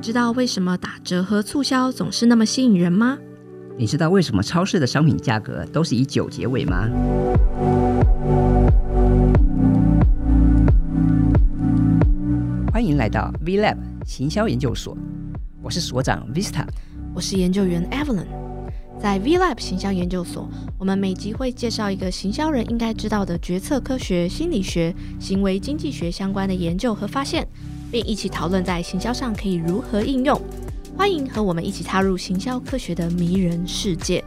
知道为什么打折和促销总是那么吸引人吗？你知道为什么超市的商品价格都是以九结尾吗？欢迎来到 V Lab 行销研究所，我是所长 Vista，我是研究员 Evelyn。在 V Lab 行销研究所，我们每集会介绍一个行销人应该知道的决策科学、心理学、行为经济学相关的研究和发现，并一起讨论在行销上可以如何应用。欢迎和我们一起踏入行销科学的迷人世界。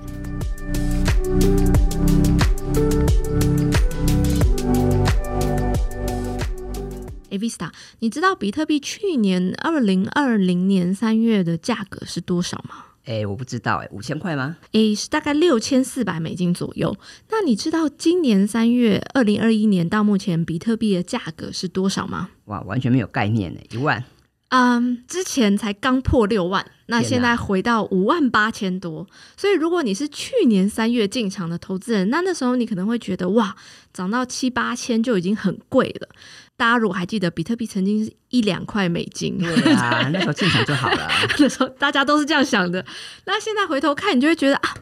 a Vista，你知道比特币去年二零二零年三月的价格是多少吗？哎，我不知道，哎，五千块吗？哎，是大概六千四百美金左右。那你知道今年三月二零二一年到目前比特币的价格是多少吗？哇，完全没有概念呢，一万。嗯，之前才刚破六万，那现在回到五万八千多。所以如果你是去年三月进场的投资人，那那时候你可能会觉得哇，涨到七八千就已经很贵了。大家如果还记得，比特币曾经是一两块美金，对啊，那时候进场就好了。那时候大家都是这样想的。那现在回头看，你就会觉得啊。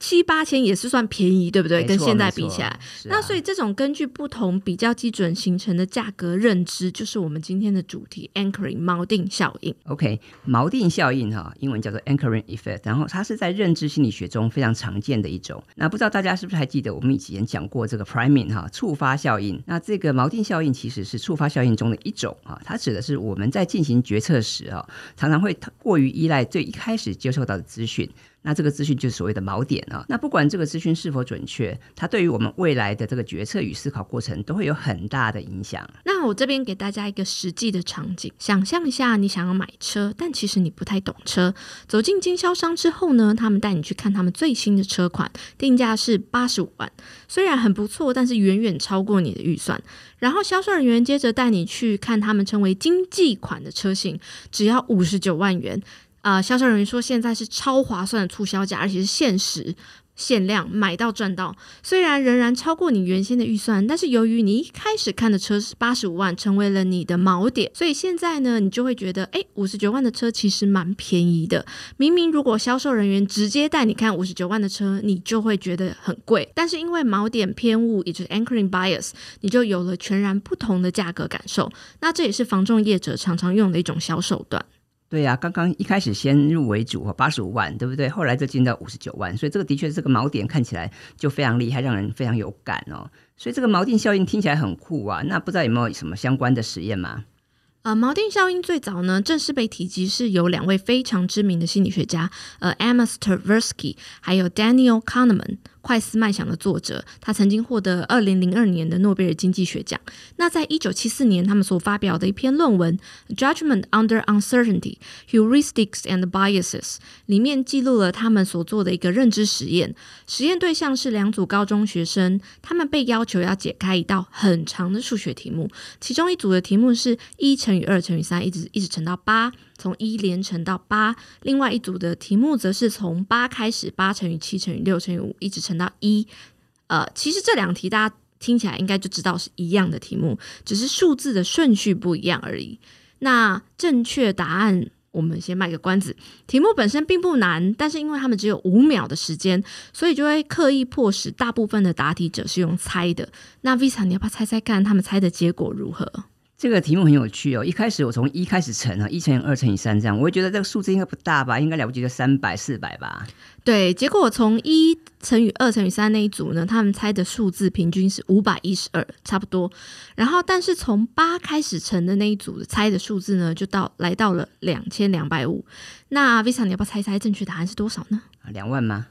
七八千也是算便宜，对不对？跟现在比起来，那所以这种根据不同比较基准形成的价格认知，就是我们今天的主题 ——anchoring 锚定效应。OK，锚定效应哈，英文叫做 anchoring effect，然后它是在认知心理学中非常常见的一种。那不知道大家是不是还记得我们以前讲过这个 priming 哈，触发效应？那这个锚定效应其实是触发效应中的一种啊，它指的是我们在进行决策时啊，常常会过于依赖最一开始接受到的资讯。那这个资讯就是所谓的锚点那不管这个资讯是否准确，它对于我们未来的这个决策与思考过程都会有很大的影响。那我这边给大家一个实际的场景，想象一下，你想要买车，但其实你不太懂车。走进经销商之后呢，他们带你去看他们最新的车款，定价是八十五万，虽然很不错，但是远远超过你的预算。然后销售人员接着带你去看他们称为经济款的车型，只要五十九万元。啊，销售人员说现在是超划算的促销价，而且是限时限量，买到赚到。虽然仍然超过你原先的预算，但是由于你一开始看的车是八十五万，成为了你的锚点，所以现在呢，你就会觉得，哎，五十九万的车其实蛮便宜的。明明如果销售人员直接带你看五十九万的车，你就会觉得很贵。但是因为锚点偏误，也就是 anchoring bias，你就有了全然不同的价格感受。那这也是房仲业者常常用的一种小手段。对呀，刚刚一开始先入为主，八十五万，对不对？后来就进到五十九万，所以这个的确这个锚点看起来就非常厉害，让人非常有感哦。所以这个锚定效应听起来很酷啊。那不知道有没有什么相关的实验吗？呃，锚定效应最早呢，正式被提及是由两位非常知名的心理学家，呃，Amos Tversky 还有 Daniel Kahneman。快思慢想的作者，他曾经获得二零零二年的诺贝尔经济学奖。那在一九七四年，他们所发表的一篇论文《Judgment Under Uncertainty: Heuristics and Biases》里面记录了他们所做的一个认知实验。实验对象是两组高中学生，他们被要求要解开一道很长的数学题目。其中一组的题目是一乘以二乘以三，一直一直乘到八。从一连乘到八，另外一组的题目则是从八开始，八乘以七乘以六乘以五，一直乘到一。呃，其实这两题大家听起来应该就知道是一样的题目，只是数字的顺序不一样而已。那正确答案，我们先卖个关子。题目本身并不难，但是因为他们只有五秒的时间，所以就会刻意迫使大部分的答题者是用猜的。那 Visa，你要不要猜猜看，他们猜的结果如何？这个题目很有趣哦！一开始我从一开始乘啊，一乘以二乘以三这样，我会觉得这个数字应该不大吧，应该了不起就三百四百吧。对，结果我从一乘以二乘以三那一组呢，他们猜的数字平均是五百一十二，差不多。然后，但是从八开始乘的那一组猜的数字呢，就到来到了两千两百五。那 Visa，你要不要猜一猜正确答案是多少呢？两万吗？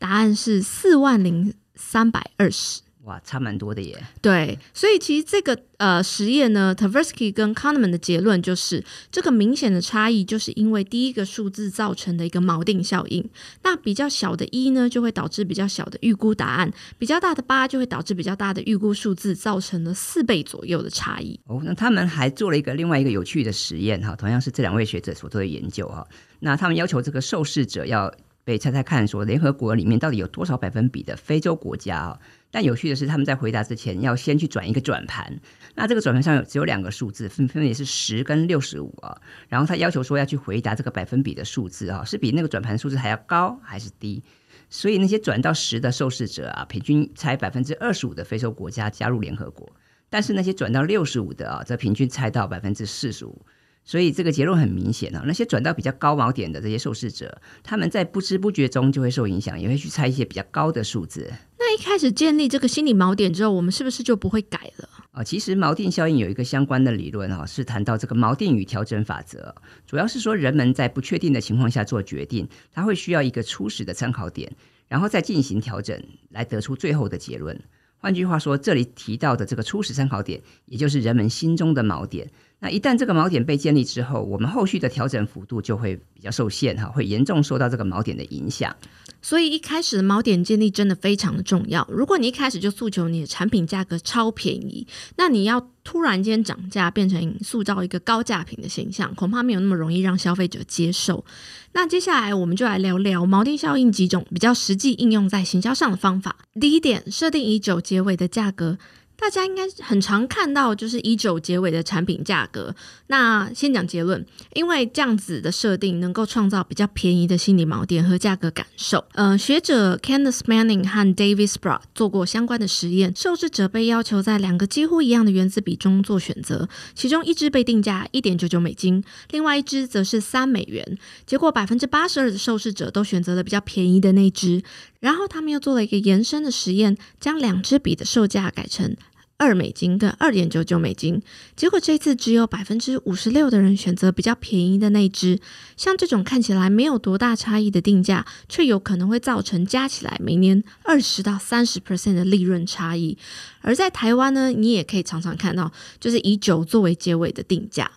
答案是四万零三百二十。哇，差蛮多的耶！对，所以其实这个呃实验呢，Tversky 跟 Kahneman 的结论就是，这个明显的差异就是因为第一个数字造成的一个锚定效应。那比较小的一呢，就会导致比较小的预估答案；比较大的八就会导致比较大的预估数字，造成了四倍左右的差异。哦，那他们还做了一个另外一个有趣的实验哈，同样是这两位学者所做的研究哈。那他们要求这个受试者要。被猜猜看，说联合国里面到底有多少百分比的非洲国家啊？但有趣的是，他们在回答之前要先去转一个转盘，那这个转盘上有只有两个数字，分分别是十跟六十五啊。然后他要求说要去回答这个百分比的数字啊，是比那个转盘数字还要高还是低？所以那些转到十的受试者啊，平均猜百分之二十五的非洲国家加入联合国，但是那些转到六十五的啊，则平均猜到百分之四十五。所以这个结论很明显啊，那些转到比较高锚点的这些受试者，他们在不知不觉中就会受影响，也会去猜一些比较高的数字。那一开始建立这个心理锚点之后，我们是不是就不会改了？啊，其实锚定效应有一个相关的理论哈，是谈到这个锚定与调整法则，主要是说人们在不确定的情况下做决定，他会需要一个初始的参考点，然后再进行调整，来得出最后的结论。换句话说，这里提到的这个初始参考点，也就是人们心中的锚点。那一旦这个锚点被建立之后，我们后续的调整幅度就会比较受限哈，会严重受到这个锚点的影响。所以一开始的锚点建立真的非常的重要。如果你一开始就诉求你的产品价格超便宜，那你要突然间涨价，变成塑造一个高价品的形象，恐怕没有那么容易让消费者接受。那接下来我们就来聊聊锚定效应几种比较实际应用在行销上的方法。第一点，设定以九结尾的价格。大家应该很常看到，就是以九结尾的产品价格。那先讲结论，因为这样子的设定能够创造比较便宜的心理锚点和价格感受。呃，学者 Kenneth Manning 和 David Sprat 做过相关的实验，受试者被要求在两个几乎一样的原子笔中做选择，其中一支被定价一点九九美金，另外一支则是三美元。结果百分之八十二的受试者都选择了比较便宜的那支。然后他们又做了一个延伸的实验，将两支笔的售价改成。二美金跟二点九九美金，结果这次只有百分之五十六的人选择比较便宜的那支。像这种看起来没有多大差异的定价，却有可能会造成加起来每年二十到三十 percent 的利润差异。而在台湾呢，你也可以常常看到，就是以九作为结尾的定价。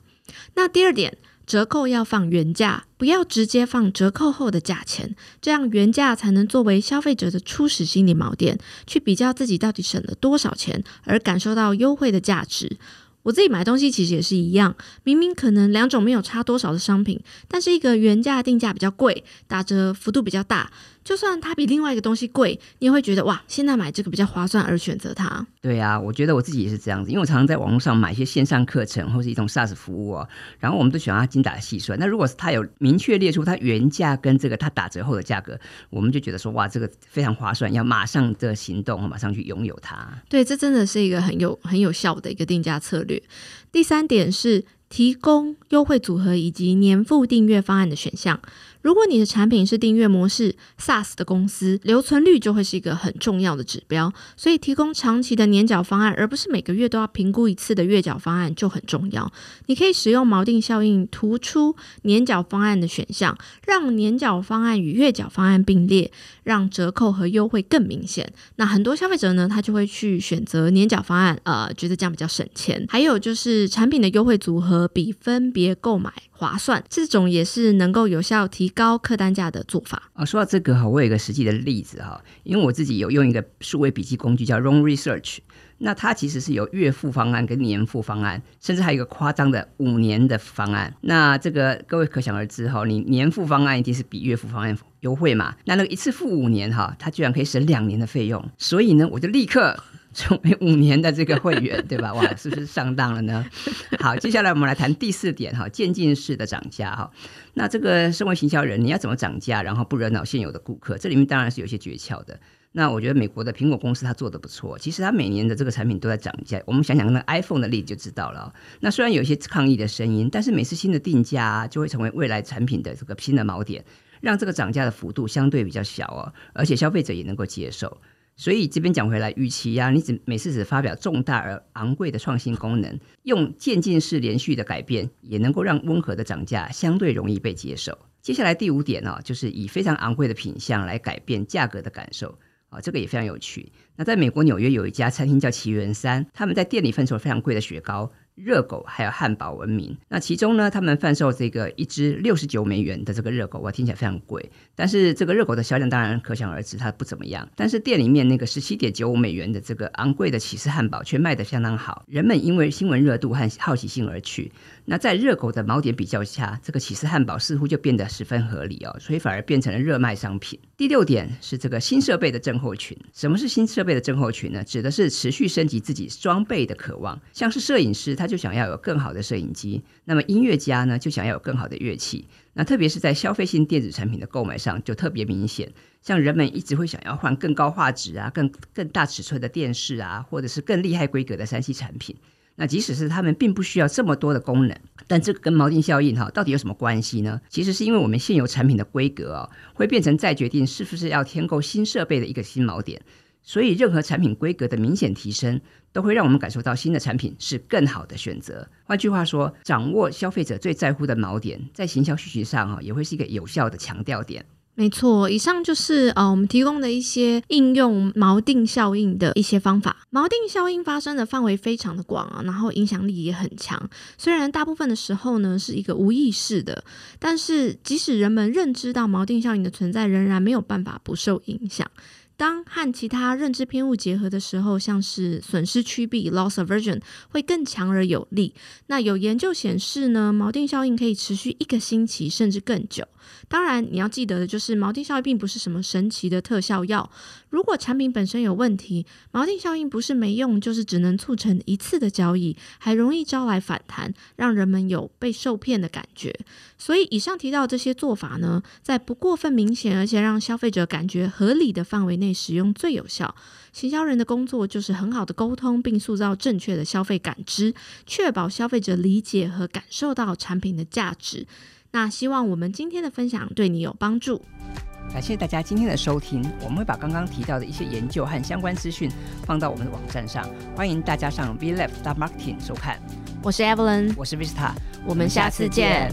那第二点。折扣要放原价，不要直接放折扣后的价钱，这样原价才能作为消费者的初始心理锚点，去比较自己到底省了多少钱，而感受到优惠的价值。我自己买东西其实也是一样，明明可能两种没有差多少的商品，但是一个原价定价比较贵，打折幅度比较大。就算它比另外一个东西贵，你也会觉得哇，现在买这个比较划算而选择它。对啊，我觉得我自己也是这样子，因为我常常在网络上买一些线上课程或是一种 SaaS 服务哦，然后我们都喜欢它精打细算。那如果是它有明确列出它原价跟这个它打折后的价格，我们就觉得说哇，这个非常划算，要马上的行动，马上去拥有它。对，这真的是一个很有很有效的一个定价策略。第三点是提供优惠组合以及年付订阅方案的选项。如果你的产品是订阅模式 SaaS 的公司，留存率就会是一个很重要的指标。所以，提供长期的年缴方案，而不是每个月都要评估一次的月缴方案就很重要。你可以使用锚定效应，突出年缴方案的选项，让年缴方案与月缴方案并列，让折扣和优惠更明显。那很多消费者呢，他就会去选择年缴方案，呃，觉得这样比较省钱。还有就是产品的优惠组合比分别购买。划算，这种也是能够有效提高客单价的做法啊。说到这个哈，我有一个实际的例子哈，因为我自己有用一个数位笔记工具叫 Roam Research，那它其实是有月付方案跟年付方案，甚至还有一个夸张的五年的方案。那这个各位可想而知哈，你年付方案一定是比月付方案优惠嘛？那那个一次付五年哈，它居然可以省两年的费用，所以呢，我就立刻。成为五年的这个会员，对吧？哇，是不是上当了呢？好，接下来我们来谈第四点哈，渐进式的涨价哈。那这个身为行销人，你要怎么涨价，然后不惹恼现有的顾客？这里面当然是有些诀窍的。那我觉得美国的苹果公司它做的不错，其实它每年的这个产品都在涨价。我们想想那 iPhone 的例子就知道了。那虽然有一些抗议的声音，但是每次新的定价就会成为未来产品的这个新的锚点，让这个涨价的幅度相对比较小哦，而且消费者也能够接受。所以这边讲回来，与其呀，你只每次只发表重大而昂贵的创新功能，用渐进式连续的改变，也能够让温和的涨价相对容易被接受。接下来第五点呢，就是以非常昂贵的品相来改变价格的感受啊，这个也非常有趣。那在美国纽约有一家餐厅叫奇缘三，他们在店里贩售非常贵的雪糕，热狗还有汉堡闻名。那其中呢，他们贩售这个一只六十九美元的这个热狗，哇，听起来非常贵。但是这个热狗的销量当然可想而知，它不怎么样。但是店里面那个十七点九五美元的这个昂贵的起司汉堡却卖得相当好，人们因为新闻热度和好奇心而去。那在热狗的锚点比较下，这个起司汉堡似乎就变得十分合理哦，所以反而变成了热卖商品。第六点是这个新设备的症候群。什么是新设备的症候群呢？指的是持续升级自己装备的渴望。像是摄影师，他他就想要有更好的摄影机；那么音乐家呢，就想要有更好的乐器。那特别是在消费性电子产品的购买上，就特别明显。像人们一直会想要换更高画质啊、更更大尺寸的电视啊，或者是更厉害规格的三 C 产品。那即使是他们并不需要这么多的功能，但这个跟锚定效应哈到底有什么关系呢？其实是因为我们现有产品的规格哦，会变成再决定是不是要添购新设备的一个新锚点。所以任何产品规格的明显提升，都会让我们感受到新的产品是更好的选择。换句话说，掌握消费者最在乎的锚点，在行销需求上哈也会是一个有效的强调点。没错，以上就是呃我们提供的一些应用锚定效应的一些方法。锚定效应发生的范围非常的广啊，然后影响力也很强。虽然大部分的时候呢是一个无意识的，但是即使人们认知到锚定效应的存在，仍然没有办法不受影响。当和其他认知偏误结合的时候，像是损失趋避 （loss aversion） 会更强而有力。那有研究显示呢，锚定效应可以持续一个星期甚至更久。当然，你要记得的就是，锚定效应并不是什么神奇的特效药。如果产品本身有问题，锚定效应不是没用，就是只能促成一次的交易，还容易招来反弹，让人们有被受骗的感觉。所以，以上提到这些做法呢，在不过分明显，而且让消费者感觉合理的范围内使用最有效。行销人的工作就是很好的沟通，并塑造正确的消费感知，确保消费者理解和感受到产品的价值。那希望我们今天的分享对你有帮助。感谢大家今天的收听，我们会把刚刚提到的一些研究和相关资讯放到我们的网站上，欢迎大家上 v l e 大 Marketing 收看。我是 Evelyn，我是 Vista，我们下次见。